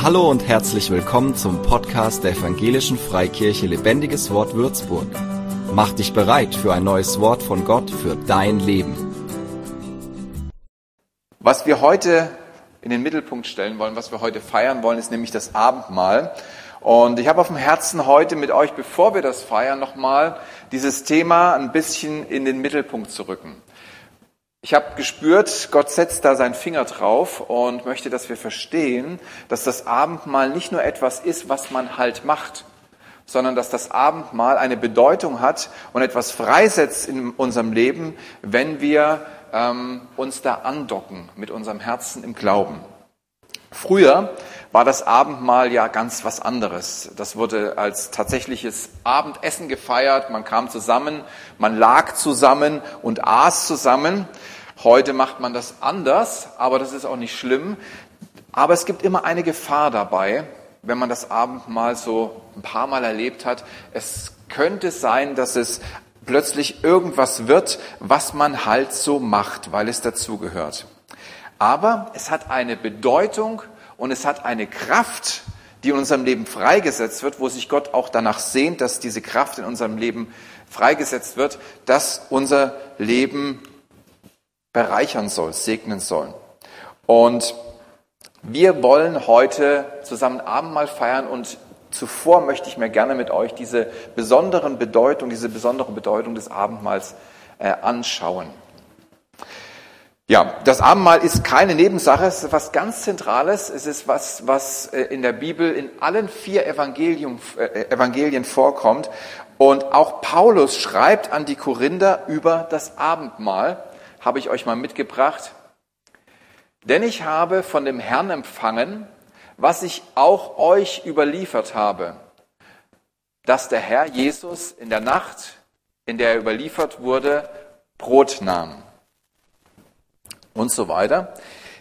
Hallo und herzlich willkommen zum Podcast der Evangelischen Freikirche Lebendiges Wort Würzburg. Mach dich bereit für ein neues Wort von Gott für dein Leben. Was wir heute in den Mittelpunkt stellen wollen, was wir heute feiern wollen, ist nämlich das Abendmahl. Und ich habe auf dem Herzen heute mit euch, bevor wir das feiern, nochmal dieses Thema ein bisschen in den Mittelpunkt zu rücken. Ich habe gespürt, Gott setzt da seinen Finger drauf und möchte, dass wir verstehen, dass das Abendmahl nicht nur etwas ist, was man halt macht, sondern dass das Abendmahl eine Bedeutung hat und etwas freisetzt in unserem Leben, wenn wir ähm, uns da andocken mit unserem Herzen im Glauben. Früher war das Abendmahl ja ganz was anderes. Das wurde als tatsächliches Abendessen gefeiert. Man kam zusammen, man lag zusammen und aß zusammen. Heute macht man das anders, aber das ist auch nicht schlimm. Aber es gibt immer eine Gefahr dabei, wenn man das Abendmahl so ein paar Mal erlebt hat. Es könnte sein, dass es plötzlich irgendwas wird, was man halt so macht, weil es dazugehört. Aber es hat eine Bedeutung und es hat eine Kraft, die in unserem Leben freigesetzt wird, wo sich Gott auch danach sehnt, dass diese Kraft in unserem Leben freigesetzt wird, dass unser Leben bereichern soll, segnen soll. Und wir wollen heute zusammen Abendmahl feiern und zuvor möchte ich mir gerne mit euch diese besonderen Bedeutung, diese besondere Bedeutung des Abendmahls äh, anschauen. Ja, das Abendmahl ist keine Nebensache, es ist was ganz Zentrales. Es ist was, was äh, in der Bibel in allen vier Evangelien, äh, Evangelien vorkommt. Und auch Paulus schreibt an die Korinther über das Abendmahl, habe ich euch mal mitgebracht. Denn ich habe von dem Herrn empfangen, was ich auch euch überliefert habe, dass der Herr Jesus in der Nacht, in der er überliefert wurde, Brot nahm und so weiter.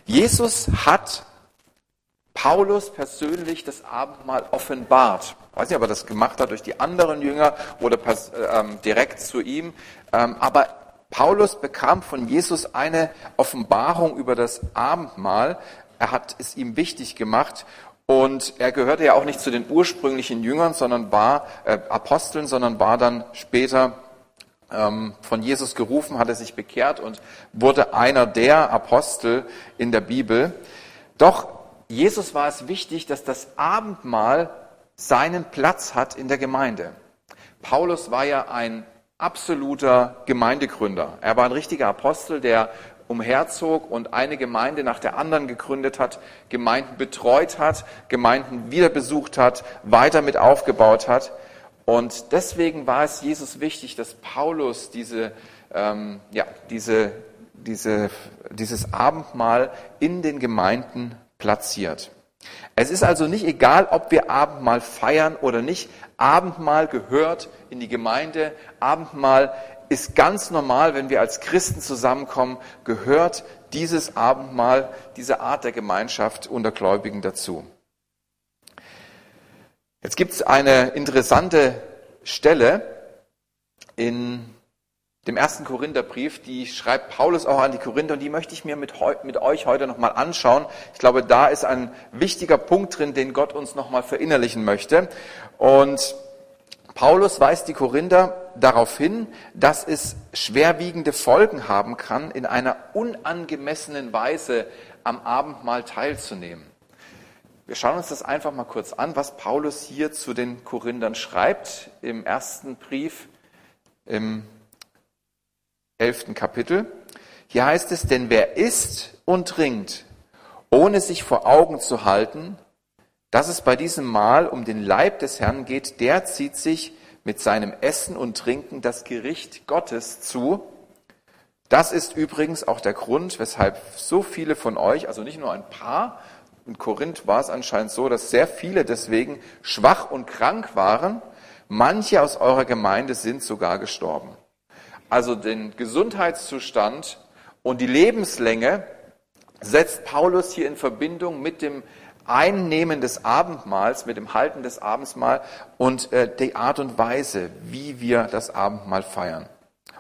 Jesus hat Paulus persönlich das Abendmahl offenbart. Ich weiß nicht, ob er das gemacht hat durch die anderen Jünger oder ähm, direkt zu ihm. Ähm, aber Paulus bekam von Jesus eine Offenbarung über das Abendmahl. Er hat es ihm wichtig gemacht und er gehörte ja auch nicht zu den ursprünglichen Jüngern, sondern war äh, Aposteln, sondern war dann später von Jesus gerufen, hatte sich bekehrt und wurde einer der Apostel in der Bibel. Doch Jesus war es wichtig, dass das Abendmahl seinen Platz hat in der Gemeinde. Paulus war ja ein absoluter Gemeindegründer. Er war ein richtiger Apostel, der umherzog und eine Gemeinde nach der anderen gegründet hat, Gemeinden betreut hat, Gemeinden wieder besucht hat, weiter mit aufgebaut hat. Und deswegen war es Jesus wichtig, dass Paulus diese, ähm, ja, diese, diese, dieses Abendmahl in den Gemeinden platziert. Es ist also nicht egal, ob wir Abendmahl feiern oder nicht. Abendmahl gehört in die Gemeinde. Abendmahl ist ganz normal, wenn wir als Christen zusammenkommen, gehört dieses Abendmahl, diese Art der Gemeinschaft unter Gläubigen dazu. Jetzt gibt es eine interessante Stelle in dem ersten Korintherbrief, die schreibt Paulus auch an die Korinther und die möchte ich mir mit, mit euch heute nochmal anschauen. Ich glaube, da ist ein wichtiger Punkt drin, den Gott uns nochmal verinnerlichen möchte. Und Paulus weist die Korinther darauf hin, dass es schwerwiegende Folgen haben kann, in einer unangemessenen Weise am Abendmahl teilzunehmen. Wir schauen uns das einfach mal kurz an, was Paulus hier zu den Korinthern schreibt im ersten Brief im elften Kapitel. Hier heißt es, denn wer isst und trinkt, ohne sich vor Augen zu halten, dass es bei diesem Mahl um den Leib des Herrn geht, der zieht sich mit seinem Essen und Trinken das Gericht Gottes zu. Das ist übrigens auch der Grund, weshalb so viele von euch, also nicht nur ein paar, in Korinth war es anscheinend so, dass sehr viele deswegen schwach und krank waren. Manche aus eurer Gemeinde sind sogar gestorben. Also den Gesundheitszustand und die Lebenslänge setzt Paulus hier in Verbindung mit dem Einnehmen des Abendmahls, mit dem Halten des Abendmahls und äh, die Art und Weise, wie wir das Abendmahl feiern.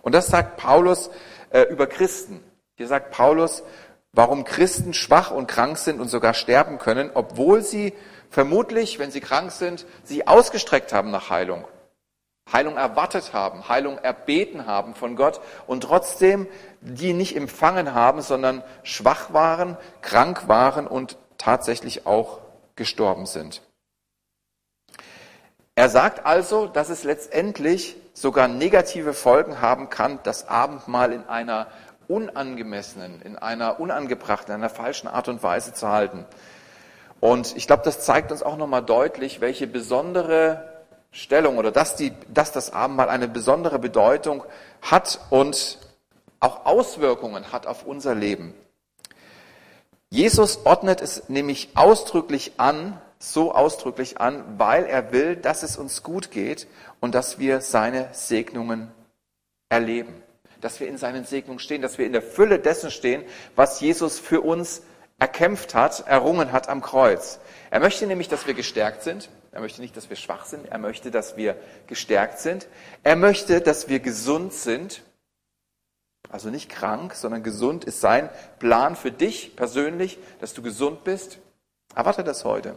Und das sagt Paulus äh, über Christen. Hier sagt Paulus, warum Christen schwach und krank sind und sogar sterben können, obwohl sie vermutlich, wenn sie krank sind, sich ausgestreckt haben nach Heilung. Heilung erwartet haben, Heilung erbeten haben von Gott und trotzdem die nicht empfangen haben, sondern schwach waren, krank waren und tatsächlich auch gestorben sind. Er sagt also, dass es letztendlich sogar negative Folgen haben kann, das Abendmahl in einer unangemessenen, in einer unangebrachten, in einer falschen Art und Weise zu halten. Und ich glaube, das zeigt uns auch nochmal deutlich, welche besondere Stellung oder dass, die, dass das Abendmahl eine besondere Bedeutung hat und auch Auswirkungen hat auf unser Leben. Jesus ordnet es nämlich ausdrücklich an, so ausdrücklich an, weil er will, dass es uns gut geht und dass wir seine Segnungen erleben, dass wir in seinen Segnungen stehen, dass wir in der Fülle dessen stehen, was Jesus für uns erkämpft hat, errungen hat am Kreuz. Er möchte nämlich, dass wir gestärkt sind. Er möchte nicht, dass wir schwach sind. Er möchte, dass wir gestärkt sind. Er möchte, dass wir gesund sind. Also nicht krank, sondern gesund ist sein Plan für dich persönlich, dass du gesund bist. Erwarte das heute.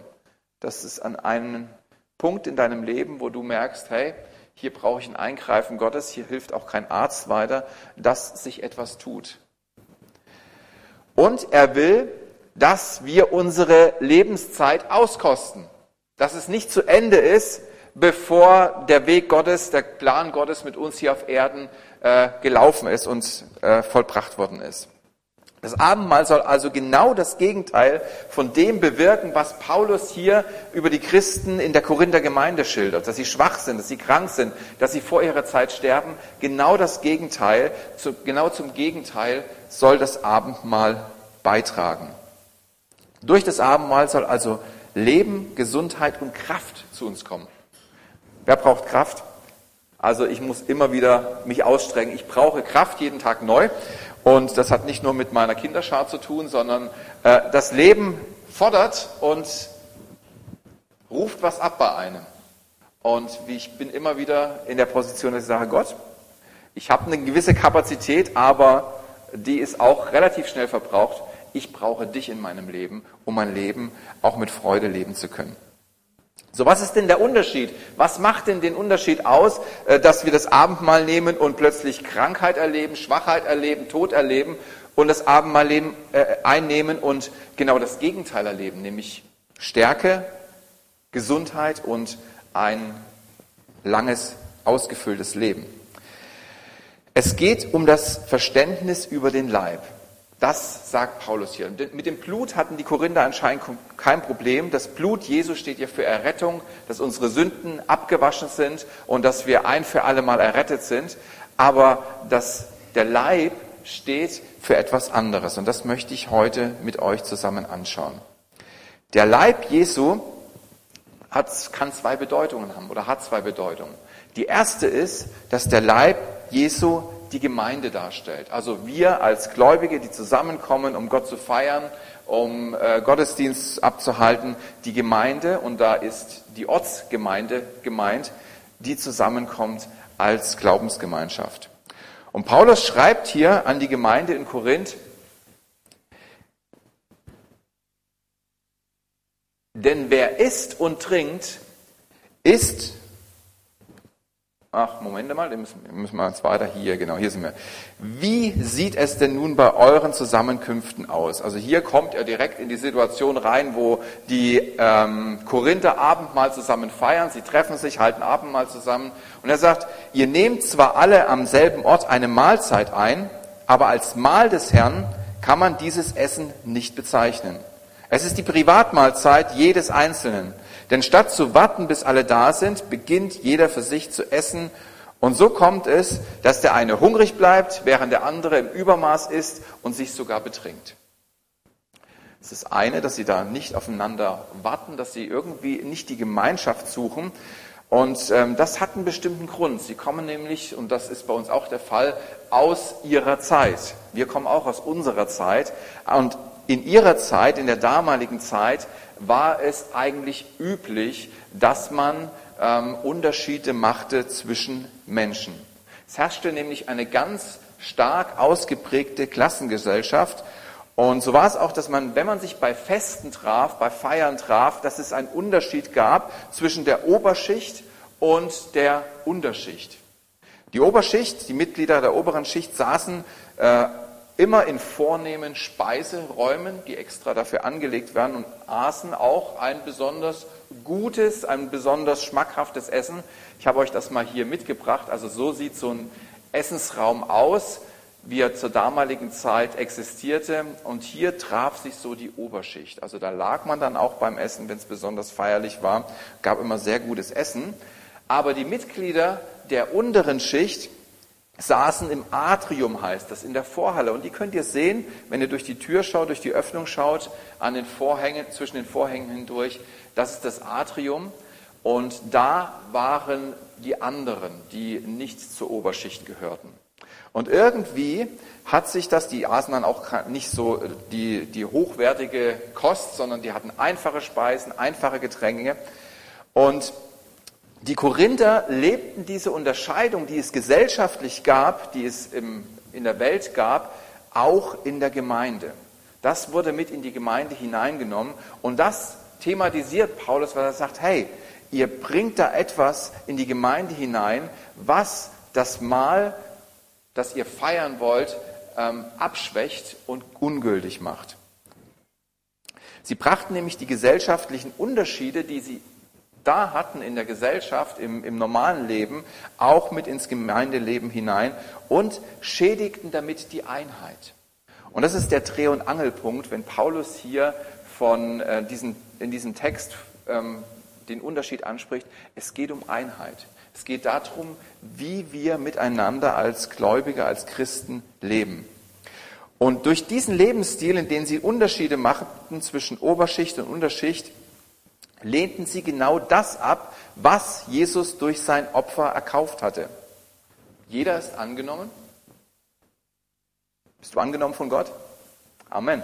Das ist an einem Punkt in deinem Leben, wo du merkst, hey, hier brauche ich ein Eingreifen Gottes, hier hilft auch kein Arzt weiter, dass sich etwas tut. Und er will, dass wir unsere Lebenszeit auskosten dass es nicht zu Ende ist, bevor der Weg Gottes, der Plan Gottes mit uns hier auf Erden äh, gelaufen ist und äh, vollbracht worden ist. Das Abendmahl soll also genau das Gegenteil von dem bewirken, was Paulus hier über die Christen in der Korinther Gemeinde schildert, dass sie schwach sind, dass sie krank sind, dass sie vor ihrer Zeit sterben. Genau das Gegenteil, genau zum Gegenteil soll das Abendmahl beitragen. Durch das Abendmahl soll also Leben, Gesundheit und Kraft zu uns kommen. Wer braucht Kraft? Also ich muss immer wieder mich ausstrengen. Ich brauche Kraft jeden Tag neu. Und das hat nicht nur mit meiner Kinderschar zu tun, sondern äh, das Leben fordert und ruft was ab bei einem. Und ich bin immer wieder in der Position, dass ich sage, Gott, ich habe eine gewisse Kapazität, aber die ist auch relativ schnell verbraucht ich brauche dich in meinem Leben, um mein Leben auch mit Freude leben zu können. So, was ist denn der Unterschied? Was macht denn den Unterschied aus, äh, dass wir das Abendmahl nehmen und plötzlich Krankheit erleben, Schwachheit erleben, Tod erleben und das Abendmahl äh, einnehmen und genau das Gegenteil erleben, nämlich Stärke, Gesundheit und ein langes, ausgefülltes Leben. Es geht um das Verständnis über den Leib. Das sagt Paulus hier. Mit dem Blut hatten die Korinther anscheinend kein Problem. Das Blut Jesu steht ja für Errettung, dass unsere Sünden abgewaschen sind und dass wir ein für alle Mal errettet sind. Aber dass der Leib steht für etwas anderes. Und das möchte ich heute mit euch zusammen anschauen. Der Leib Jesu hat, kann zwei Bedeutungen haben oder hat zwei Bedeutungen. Die erste ist, dass der Leib Jesu die Gemeinde darstellt. Also wir als Gläubige, die zusammenkommen, um Gott zu feiern, um äh, Gottesdienst abzuhalten, die Gemeinde, und da ist die Ortsgemeinde gemeint, die zusammenkommt als Glaubensgemeinschaft. Und Paulus schreibt hier an die Gemeinde in Korinth, denn wer isst und trinkt, ist Ach, Moment mal, müssen, müssen wir jetzt weiter hier, genau, hier sind wir. Wie sieht es denn nun bei euren Zusammenkünften aus? Also hier kommt er direkt in die Situation rein, wo die ähm, Korinther Abendmahl zusammen feiern. Sie treffen sich, halten Abendmahl zusammen. Und er sagt, ihr nehmt zwar alle am selben Ort eine Mahlzeit ein, aber als Mahl des Herrn kann man dieses Essen nicht bezeichnen. Es ist die Privatmahlzeit jedes Einzelnen. Denn statt zu warten, bis alle da sind, beginnt jeder für sich zu essen. Und so kommt es, dass der eine hungrig bleibt, während der andere im Übermaß isst und sich sogar betrinkt. Das ist eine, dass sie da nicht aufeinander warten, dass sie irgendwie nicht die Gemeinschaft suchen. Und ähm, das hat einen bestimmten Grund. Sie kommen nämlich, und das ist bei uns auch der Fall, aus ihrer Zeit. Wir kommen auch aus unserer Zeit. Und in ihrer Zeit, in der damaligen Zeit, war es eigentlich üblich, dass man ähm, Unterschiede machte zwischen Menschen. Es herrschte nämlich eine ganz stark ausgeprägte Klassengesellschaft Und so war es auch, dass man, wenn man sich bei Festen traf, bei Feiern traf, dass es einen Unterschied gab zwischen der Oberschicht und der Unterschicht. Die Oberschicht, die Mitglieder der oberen Schicht saßen äh, immer in vornehmen Speiseräumen, die extra dafür angelegt werden und aßen auch ein besonders gutes, ein besonders schmackhaftes Essen. Ich habe euch das mal hier mitgebracht. Also so sieht so ein Essensraum aus wie er zur damaligen Zeit existierte. Und hier traf sich so die Oberschicht. Also da lag man dann auch beim Essen, wenn es besonders feierlich war, gab immer sehr gutes Essen. Aber die Mitglieder der unteren Schicht saßen im Atrium, heißt das, in der Vorhalle. Und die könnt ihr sehen, wenn ihr durch die Tür schaut, durch die Öffnung schaut, an den Vorhängen, zwischen den Vorhängen hindurch. Das ist das Atrium. Und da waren die anderen, die nicht zur Oberschicht gehörten. Und irgendwie hat sich das, die aßen dann auch nicht so die, die hochwertige Kost, sondern die hatten einfache Speisen, einfache Getränke. Und die Korinther lebten diese Unterscheidung, die es gesellschaftlich gab, die es im, in der Welt gab, auch in der Gemeinde. Das wurde mit in die Gemeinde hineingenommen und das thematisiert Paulus, weil er sagt, hey, ihr bringt da etwas in die Gemeinde hinein, was das Mal das ihr feiern wollt, ähm, abschwächt und ungültig macht. Sie brachten nämlich die gesellschaftlichen Unterschiede, die sie da hatten in der Gesellschaft, im, im normalen Leben, auch mit ins Gemeindeleben hinein und schädigten damit die Einheit. Und das ist der Dreh- und Angelpunkt, wenn Paulus hier von äh, diesen, in diesem Text ähm, den Unterschied anspricht. Es geht um Einheit. Es geht darum, wie wir miteinander als Gläubige, als Christen leben. Und durch diesen Lebensstil, in dem sie Unterschiede machten zwischen Oberschicht und Unterschicht, lehnten sie genau das ab, was Jesus durch sein Opfer erkauft hatte. Jeder ist angenommen. Bist du angenommen von Gott? Amen.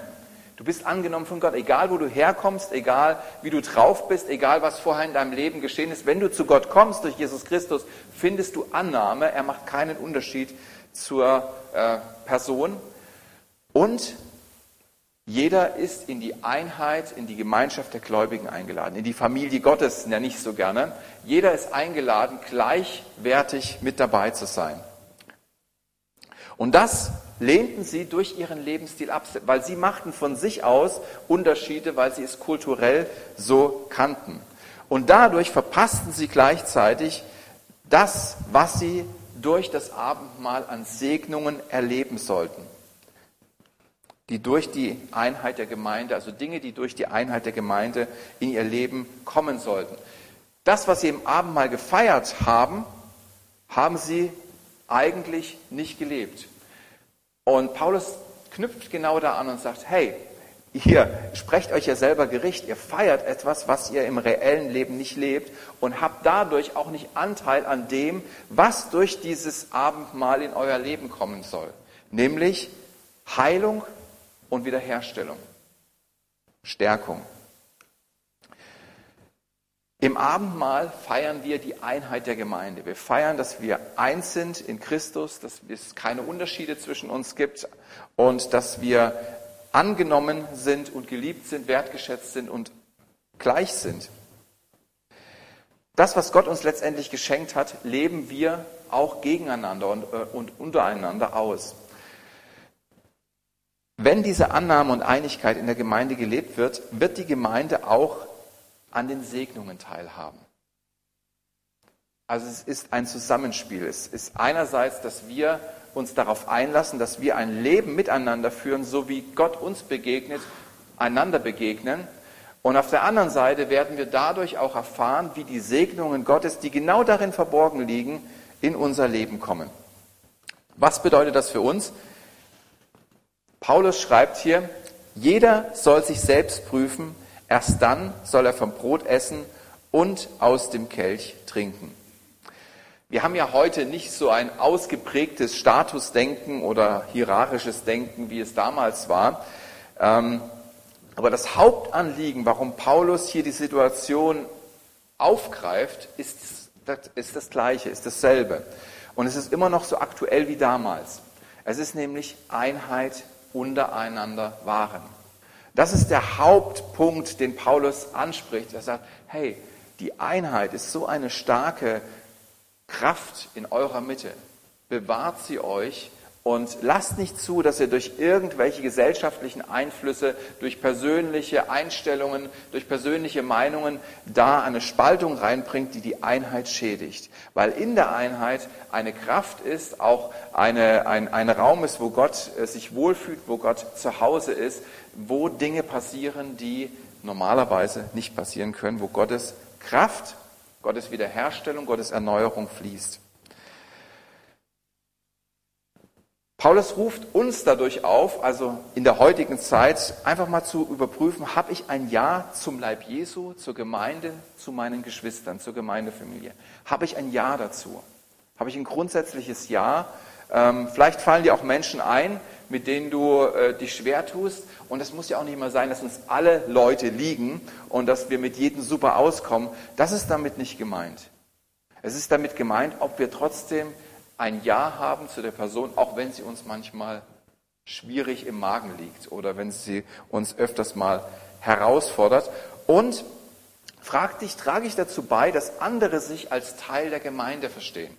Du bist angenommen von Gott, egal wo du herkommst, egal wie du drauf bist, egal was vorher in deinem Leben geschehen ist. Wenn du zu Gott kommst durch Jesus Christus, findest du Annahme. Er macht keinen Unterschied zur äh, Person. Und jeder ist in die Einheit, in die Gemeinschaft der Gläubigen eingeladen, in die Familie Gottes, ja nicht so gerne. Jeder ist eingeladen, gleichwertig mit dabei zu sein. Und das lehnten sie durch ihren Lebensstil ab, weil sie machten von sich aus Unterschiede, weil sie es kulturell so kannten. Und dadurch verpassten sie gleichzeitig das, was sie durch das Abendmahl an Segnungen erleben sollten. Die durch die Einheit der Gemeinde, also Dinge, die durch die Einheit der Gemeinde in ihr Leben kommen sollten. Das, was sie im Abendmahl gefeiert haben, haben sie eigentlich nicht gelebt. Und Paulus knüpft genau da an und sagt, hey, ihr sprecht euch ja selber Gericht, ihr feiert etwas, was ihr im reellen Leben nicht lebt und habt dadurch auch nicht Anteil an dem, was durch dieses Abendmahl in euer Leben kommen soll, nämlich Heilung und Wiederherstellung, Stärkung. Im Abendmahl feiern wir die Einheit der Gemeinde. Wir feiern, dass wir eins sind in Christus, dass es keine Unterschiede zwischen uns gibt und dass wir angenommen sind und geliebt sind, wertgeschätzt sind und gleich sind. Das, was Gott uns letztendlich geschenkt hat, leben wir auch gegeneinander und, äh, und untereinander aus. Wenn diese Annahme und Einigkeit in der Gemeinde gelebt wird, wird die Gemeinde auch an den Segnungen teilhaben. Also es ist ein Zusammenspiel. Es ist einerseits, dass wir uns darauf einlassen, dass wir ein Leben miteinander führen, so wie Gott uns begegnet, einander begegnen. Und auf der anderen Seite werden wir dadurch auch erfahren, wie die Segnungen Gottes, die genau darin verborgen liegen, in unser Leben kommen. Was bedeutet das für uns? Paulus schreibt hier, jeder soll sich selbst prüfen, Erst dann soll er vom Brot essen und aus dem Kelch trinken. Wir haben ja heute nicht so ein ausgeprägtes Statusdenken oder hierarchisches Denken, wie es damals war. Ähm, aber das Hauptanliegen, warum Paulus hier die Situation aufgreift, ist, ist das gleiche, ist dasselbe. Und es ist immer noch so aktuell wie damals. Es ist nämlich Einheit untereinander waren. Das ist der Hauptpunkt, den Paulus anspricht. Er sagt, hey, die Einheit ist so eine starke Kraft in eurer Mitte. Bewahrt sie euch und lasst nicht zu, dass ihr durch irgendwelche gesellschaftlichen Einflüsse, durch persönliche Einstellungen, durch persönliche Meinungen da eine Spaltung reinbringt, die die Einheit schädigt. Weil in der Einheit eine Kraft ist, auch eine, ein, ein Raum ist, wo Gott äh, sich wohlfühlt, wo Gott zu Hause ist, wo Dinge passieren, die normalerweise nicht passieren können, wo Gottes Kraft, Gottes Wiederherstellung, Gottes Erneuerung fließt. Paulus ruft uns dadurch auf, also in der heutigen Zeit, einfach mal zu überprüfen, habe ich ein Ja zum Leib Jesu, zur Gemeinde, zu meinen Geschwistern, zur Gemeindefamilie? Habe ich ein Ja dazu? Habe ich ein grundsätzliches Ja? Ähm, vielleicht fallen dir auch Menschen ein, mit denen du äh, dich schwer tust. Und es muss ja auch nicht immer sein, dass uns alle Leute liegen und dass wir mit jedem super auskommen. Das ist damit nicht gemeint. Es ist damit gemeint, ob wir trotzdem ein Ja haben zu der Person, auch wenn sie uns manchmal schwierig im Magen liegt oder wenn sie uns öfters mal herausfordert. Und frag dich, trage ich dazu bei, dass andere sich als Teil der Gemeinde verstehen?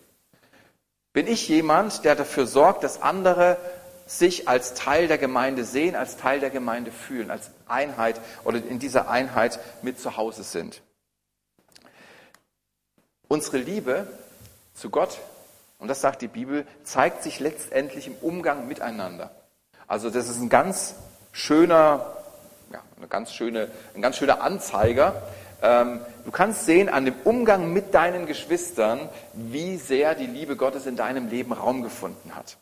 Bin ich jemand, der dafür sorgt, dass andere sich als Teil der Gemeinde sehen, als Teil der Gemeinde fühlen, als Einheit oder in dieser Einheit mit zu Hause sind? Unsere Liebe zu Gott und das sagt die Bibel, zeigt sich letztendlich im Umgang miteinander. Also das ist ein ganz schöner, ja, eine ganz schöne, ein ganz schöner Anzeiger. Ähm, du kannst sehen an dem Umgang mit deinen Geschwistern, wie sehr die Liebe Gottes in deinem Leben Raum gefunden hat.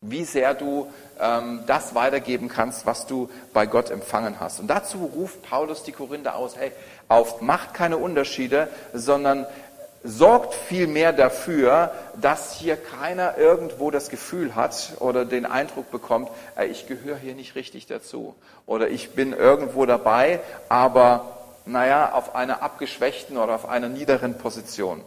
Wie sehr du ähm, das weitergeben kannst, was du bei Gott empfangen hast. Und dazu ruft Paulus die Korinther aus, hey, auf, macht keine Unterschiede, sondern sorgt vielmehr dafür, dass hier keiner irgendwo das Gefühl hat oder den Eindruck bekommt, ich gehöre hier nicht richtig dazu oder ich bin irgendwo dabei, aber naja, auf einer abgeschwächten oder auf einer niederen Position.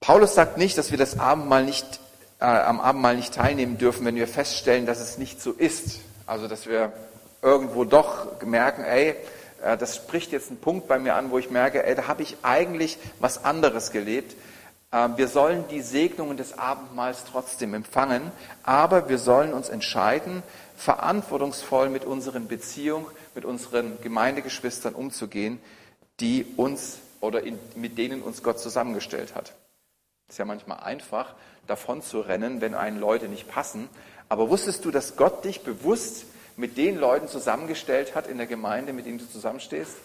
Paulus sagt nicht, dass wir das Abendmahl nicht, äh, am Abendmahl nicht teilnehmen dürfen, wenn wir feststellen, dass es nicht so ist. Also, dass wir irgendwo doch merken, ey, äh, das spricht jetzt einen Punkt bei mir an, wo ich merke, ey, da habe ich eigentlich was anderes gelebt. Ähm, wir sollen die Segnungen des Abendmahls trotzdem empfangen, aber wir sollen uns entscheiden, verantwortungsvoll mit unseren Beziehungen, mit unseren Gemeindegeschwistern umzugehen, die uns oder in, mit denen uns Gott zusammengestellt hat. Es ist ja manchmal einfach, davon zu rennen, wenn einen Leute nicht passen. Aber wusstest du, dass Gott dich bewusst mit den Leuten zusammengestellt hat in der Gemeinde, mit denen du zusammenstehst?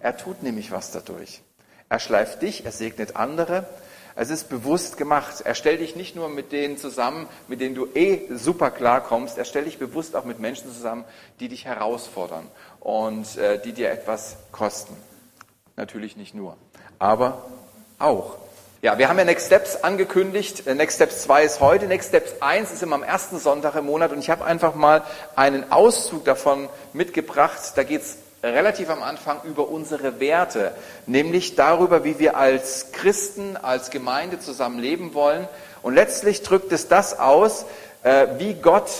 Er tut nämlich was dadurch. Er schleift dich, er segnet andere. Es ist bewusst gemacht. Er stellt dich nicht nur mit denen zusammen, mit denen du eh super klarkommst, er stellt dich bewusst auch mit Menschen zusammen, die dich herausfordern und äh, die dir etwas kosten. Natürlich nicht nur, aber auch. Ja, wir haben ja Next Steps angekündigt. Äh, Next Steps 2 ist heute. Next Steps 1 ist immer am ersten Sonntag im Monat. Und ich habe einfach mal einen Auszug davon mitgebracht. Da geht es relativ am Anfang über unsere Werte, nämlich darüber, wie wir als Christen, als Gemeinde zusammen leben wollen. Und letztlich drückt es das aus, äh, wie Gott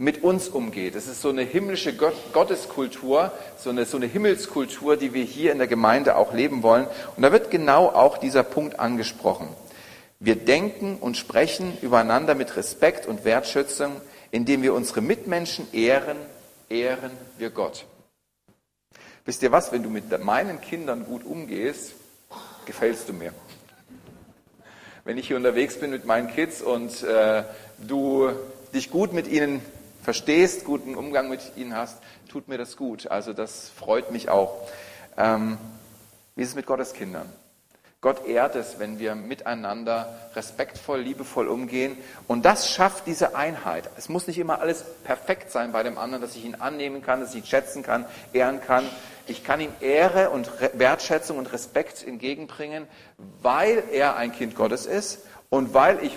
mit uns umgeht. Es ist so eine himmlische Gotteskultur, so eine, so eine Himmelskultur, die wir hier in der Gemeinde auch leben wollen. Und da wird genau auch dieser Punkt angesprochen. Wir denken und sprechen übereinander mit Respekt und Wertschätzung, indem wir unsere Mitmenschen ehren, ehren wir Gott. Wisst ihr was, wenn du mit meinen Kindern gut umgehst, gefällst du mir. Wenn ich hier unterwegs bin mit meinen Kids und äh, du dich gut mit ihnen verstehst, guten Umgang mit ihnen hast, tut mir das gut. Also das freut mich auch. Ähm, wie ist es mit Gottes Kindern? Gott ehrt es, wenn wir miteinander respektvoll, liebevoll umgehen. Und das schafft diese Einheit. Es muss nicht immer alles perfekt sein bei dem anderen, dass ich ihn annehmen kann, dass ich ihn schätzen kann, ehren kann. Ich kann ihm Ehre und Wertschätzung und Respekt entgegenbringen, weil er ein Kind Gottes ist und weil ich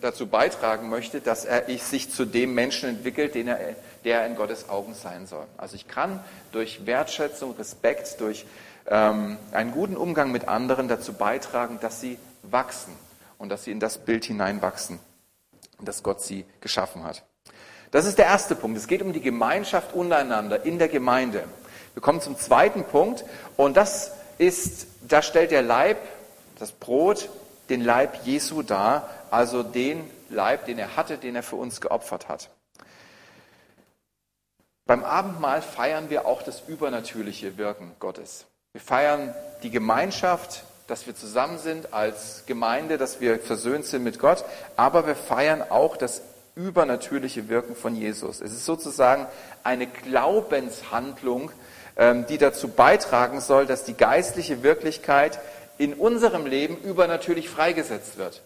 dazu beitragen möchte, dass er sich zu dem Menschen entwickelt, den er, der in Gottes Augen sein soll. Also ich kann durch Wertschätzung, Respekt, durch ähm, einen guten Umgang mit anderen dazu beitragen, dass sie wachsen und dass sie in das Bild hineinwachsen, dass Gott sie geschaffen hat. Das ist der erste Punkt. Es geht um die Gemeinschaft untereinander in der Gemeinde. Wir kommen zum zweiten Punkt und das ist, da stellt der Leib, das Brot, den Leib Jesu dar, also den Leib, den er hatte, den er für uns geopfert hat. Beim Abendmahl feiern wir auch das übernatürliche Wirken Gottes. Wir feiern die Gemeinschaft, dass wir zusammen sind als Gemeinde, dass wir versöhnt sind mit Gott, aber wir feiern auch das übernatürliche Wirken von Jesus. Es ist sozusagen eine Glaubenshandlung, ähm, die dazu beitragen soll, dass die geistliche Wirklichkeit in unserem Leben übernatürlich freigesetzt wird.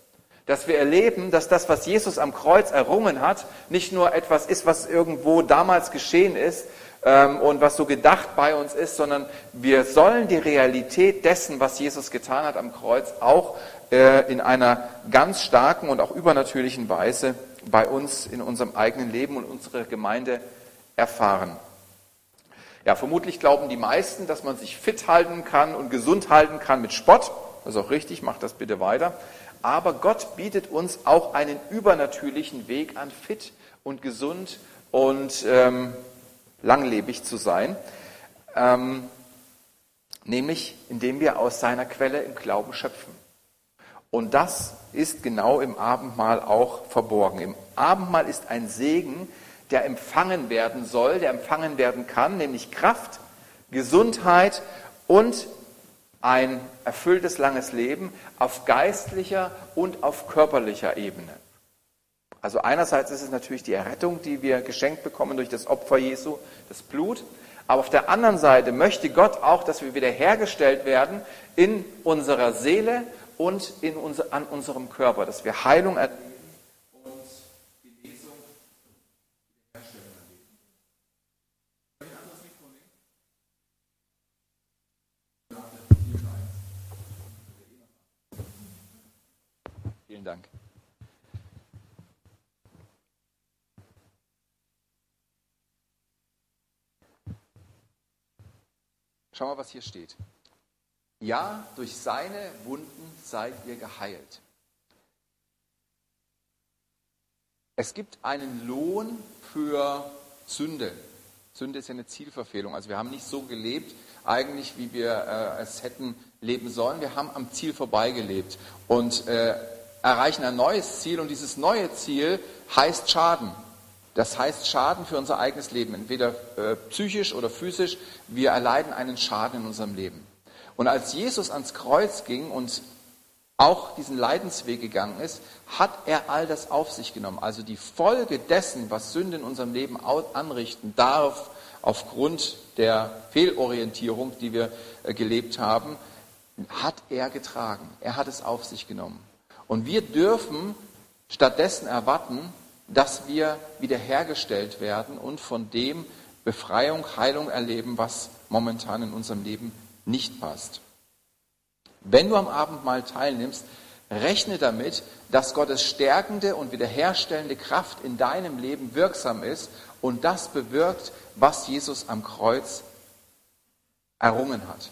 Dass wir erleben, dass das, was Jesus am Kreuz errungen hat, nicht nur etwas ist, was irgendwo damals geschehen ist ähm, und was so gedacht bei uns ist, sondern wir sollen die Realität dessen, was Jesus getan hat am Kreuz, auch äh, in einer ganz starken und auch übernatürlichen Weise bei uns in unserem eigenen Leben und unserer Gemeinde erfahren. Ja, vermutlich glauben die meisten, dass man sich fit halten kann und gesund halten kann mit Sport. Das ist auch richtig, macht das bitte weiter. Aber Gott bietet uns auch einen übernatürlichen Weg an, fit und gesund und ähm, langlebig zu sein. Ähm, nämlich indem wir aus seiner Quelle im Glauben schöpfen. Und das ist genau im Abendmahl auch verborgen. Im Abendmahl ist ein Segen, der empfangen werden soll, der empfangen werden kann, nämlich Kraft, Gesundheit und ein erfülltes langes Leben auf geistlicher und auf körperlicher Ebene. Also einerseits ist es natürlich die Errettung, die wir geschenkt bekommen durch das Opfer Jesu, das Blut, aber auf der anderen Seite möchte Gott auch, dass wir wiederhergestellt werden in unserer Seele und in unser, an unserem Körper, dass wir Heilung erleben Dank. Schau mal, was hier steht. Ja, durch seine Wunden seid ihr geheilt. Es gibt einen Lohn für Sünde. Sünde ist ja eine Zielverfehlung. Also wir haben nicht so gelebt, eigentlich, wie wir äh, es hätten leben sollen. Wir haben am Ziel vorbeigelebt. Und äh, erreichen ein neues Ziel und dieses neue Ziel heißt Schaden. Das heißt Schaden für unser eigenes Leben, entweder äh, psychisch oder physisch. Wir erleiden einen Schaden in unserem Leben. Und als Jesus ans Kreuz ging und auch diesen Leidensweg gegangen ist, hat er all das auf sich genommen. Also die Folge dessen, was Sünde in unserem Leben anrichten darf, aufgrund der Fehlorientierung, die wir äh, gelebt haben, hat er getragen. Er hat es auf sich genommen. Und wir dürfen stattdessen erwarten, dass wir wiederhergestellt werden und von dem Befreiung, Heilung erleben, was momentan in unserem Leben nicht passt. Wenn du am Abendmahl teilnimmst, rechne damit, dass Gottes stärkende und wiederherstellende Kraft in deinem Leben wirksam ist und das bewirkt, was Jesus am Kreuz errungen hat.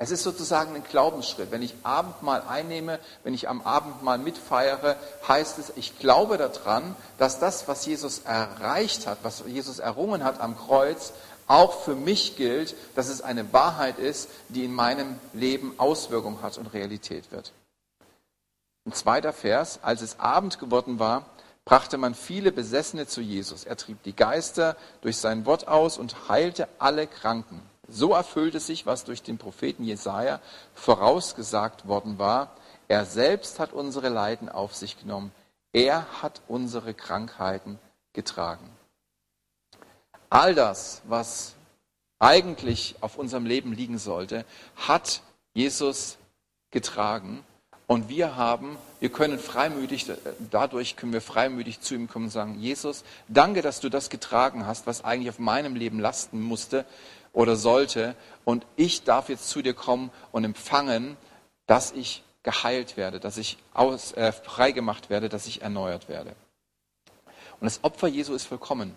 Es ist sozusagen ein Glaubensschritt. Wenn ich Abendmahl einnehme, wenn ich am Abendmahl mitfeiere, heißt es, ich glaube daran, dass das, was Jesus erreicht hat, was Jesus errungen hat am Kreuz, auch für mich gilt, dass es eine Wahrheit ist, die in meinem Leben Auswirkung hat und Realität wird. Ein zweiter Vers, als es Abend geworden war, brachte man viele Besessene zu Jesus. Er trieb die Geister durch sein Wort aus und heilte alle Kranken. So erfüllte sich, was durch den Propheten Jesaja vorausgesagt worden war. Er selbst hat unsere Leiden auf sich genommen. Er hat unsere Krankheiten getragen. All das, was eigentlich auf unserem Leben liegen sollte, hat Jesus getragen. Und wir haben, wir können freimütig, dadurch können wir freimütig zu ihm kommen und sagen, Jesus, danke, dass du das getragen hast, was eigentlich auf meinem Leben lasten musste oder sollte. Und ich darf jetzt zu dir kommen und empfangen, dass ich geheilt werde, dass ich aus, äh, freigemacht werde, dass ich erneuert werde. Und das Opfer Jesu ist vollkommen.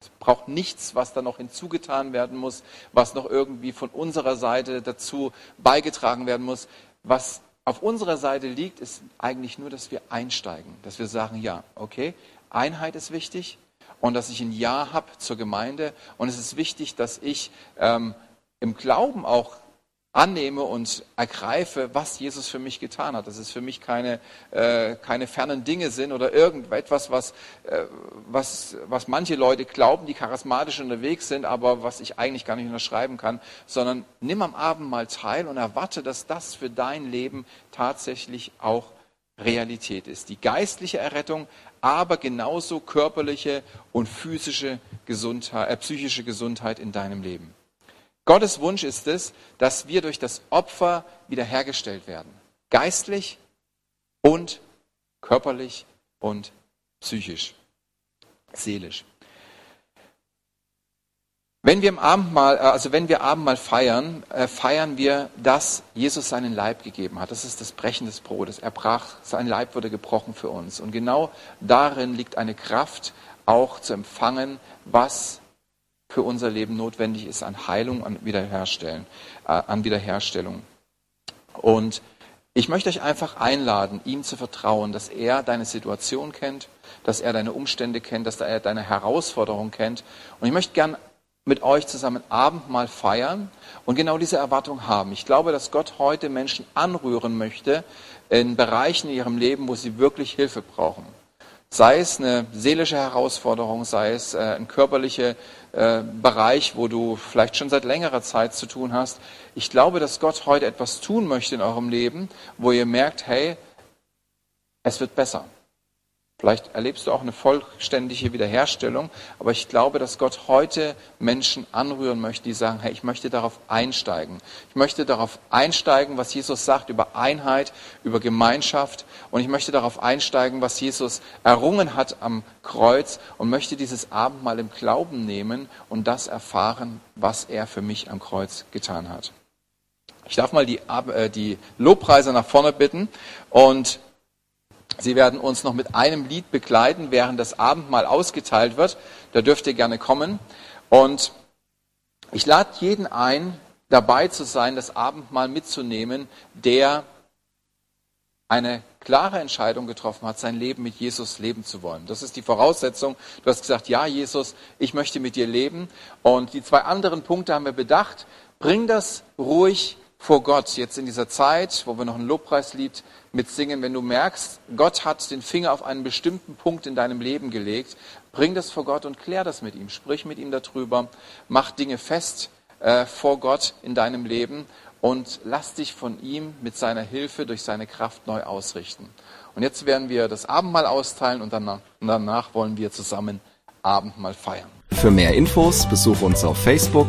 Es braucht nichts, was da noch hinzugetan werden muss, was noch irgendwie von unserer Seite dazu beigetragen werden muss. Was auf unserer Seite liegt, ist eigentlich nur, dass wir einsteigen, dass wir sagen, ja, okay, Einheit ist wichtig und dass ich ein Ja habe zur Gemeinde und es ist wichtig, dass ich ähm, im Glauben auch annehme und ergreife, was Jesus für mich getan hat. Dass es für mich keine, äh, keine fernen Dinge sind oder irgendetwas, was, äh, was, was manche Leute glauben, die charismatisch unterwegs sind, aber was ich eigentlich gar nicht unterschreiben kann, sondern nimm am Abend mal teil und erwarte, dass das für dein Leben tatsächlich auch Realität ist. Die geistliche Errettung, aber genauso körperliche und physische Gesundheit, äh, psychische Gesundheit in deinem Leben. Gottes Wunsch ist es, dass wir durch das Opfer wiederhergestellt werden. Geistlich und körperlich und psychisch, seelisch. Wenn wir im Abendmahl, äh, also wenn wir Abendmahl feiern, äh, feiern wir, dass Jesus seinen Leib gegeben hat. Das ist das Brechen des Brotes. Er brach, sein Leib wurde gebrochen für uns. Und genau darin liegt eine Kraft, auch zu empfangen, was für unser Leben notwendig ist an Heilung, an Wiederherstellen, äh, an Wiederherstellung. Und ich möchte euch einfach einladen, ihm zu vertrauen, dass er deine Situation kennt, dass er deine Umstände kennt, dass er deine Herausforderung kennt. Und ich möchte gern mit euch zusammen Abendmahl feiern und genau diese Erwartung haben. Ich glaube, dass Gott heute Menschen anrühren möchte in Bereichen in ihrem Leben, wo sie wirklich Hilfe brauchen. Sei es eine seelische Herausforderung, sei es äh, ein körperlicher äh, Bereich, wo du vielleicht schon seit längerer Zeit zu tun hast. Ich glaube, dass Gott heute etwas tun möchte in eurem Leben, wo ihr merkt, hey, es wird besser. Vielleicht erlebst du auch eine vollständige Wiederherstellung, aber ich glaube, dass Gott heute Menschen anrühren möchte, die sagen, hey, ich möchte darauf einsteigen. Ich möchte darauf einsteigen, was Jesus sagt über Einheit, über Gemeinschaft und ich möchte darauf einsteigen, was Jesus errungen hat am Kreuz und möchte dieses Abendmahl im Glauben nehmen und das erfahren, was er für mich am Kreuz getan hat. Ich darf mal die, äh, die Lobpreise nach vorne bitten und Sie werden uns noch mit einem Lied begleiten, während das Abendmahl ausgeteilt wird. Da dürft ihr gerne kommen. Und ich lade jeden ein, dabei zu sein, das Abendmahl mitzunehmen, der eine klare Entscheidung getroffen hat, sein Leben mit Jesus leben zu wollen. Das ist die Voraussetzung. Du hast gesagt, ja, Jesus, ich möchte mit dir leben. Und die zwei anderen Punkte haben wir bedacht. Bring das ruhig vor Gott, jetzt in dieser Zeit, wo wir noch ein Lobpreislied mitsingen, wenn du merkst, Gott hat den Finger auf einen bestimmten Punkt in deinem Leben gelegt, bring das vor Gott und klär das mit ihm, sprich mit ihm darüber, mach Dinge fest äh, vor Gott in deinem Leben und lass dich von ihm mit seiner Hilfe durch seine Kraft neu ausrichten. Und jetzt werden wir das Abendmahl austeilen und danach, danach wollen wir zusammen Abendmahl feiern. Für mehr Infos besuche uns auf Facebook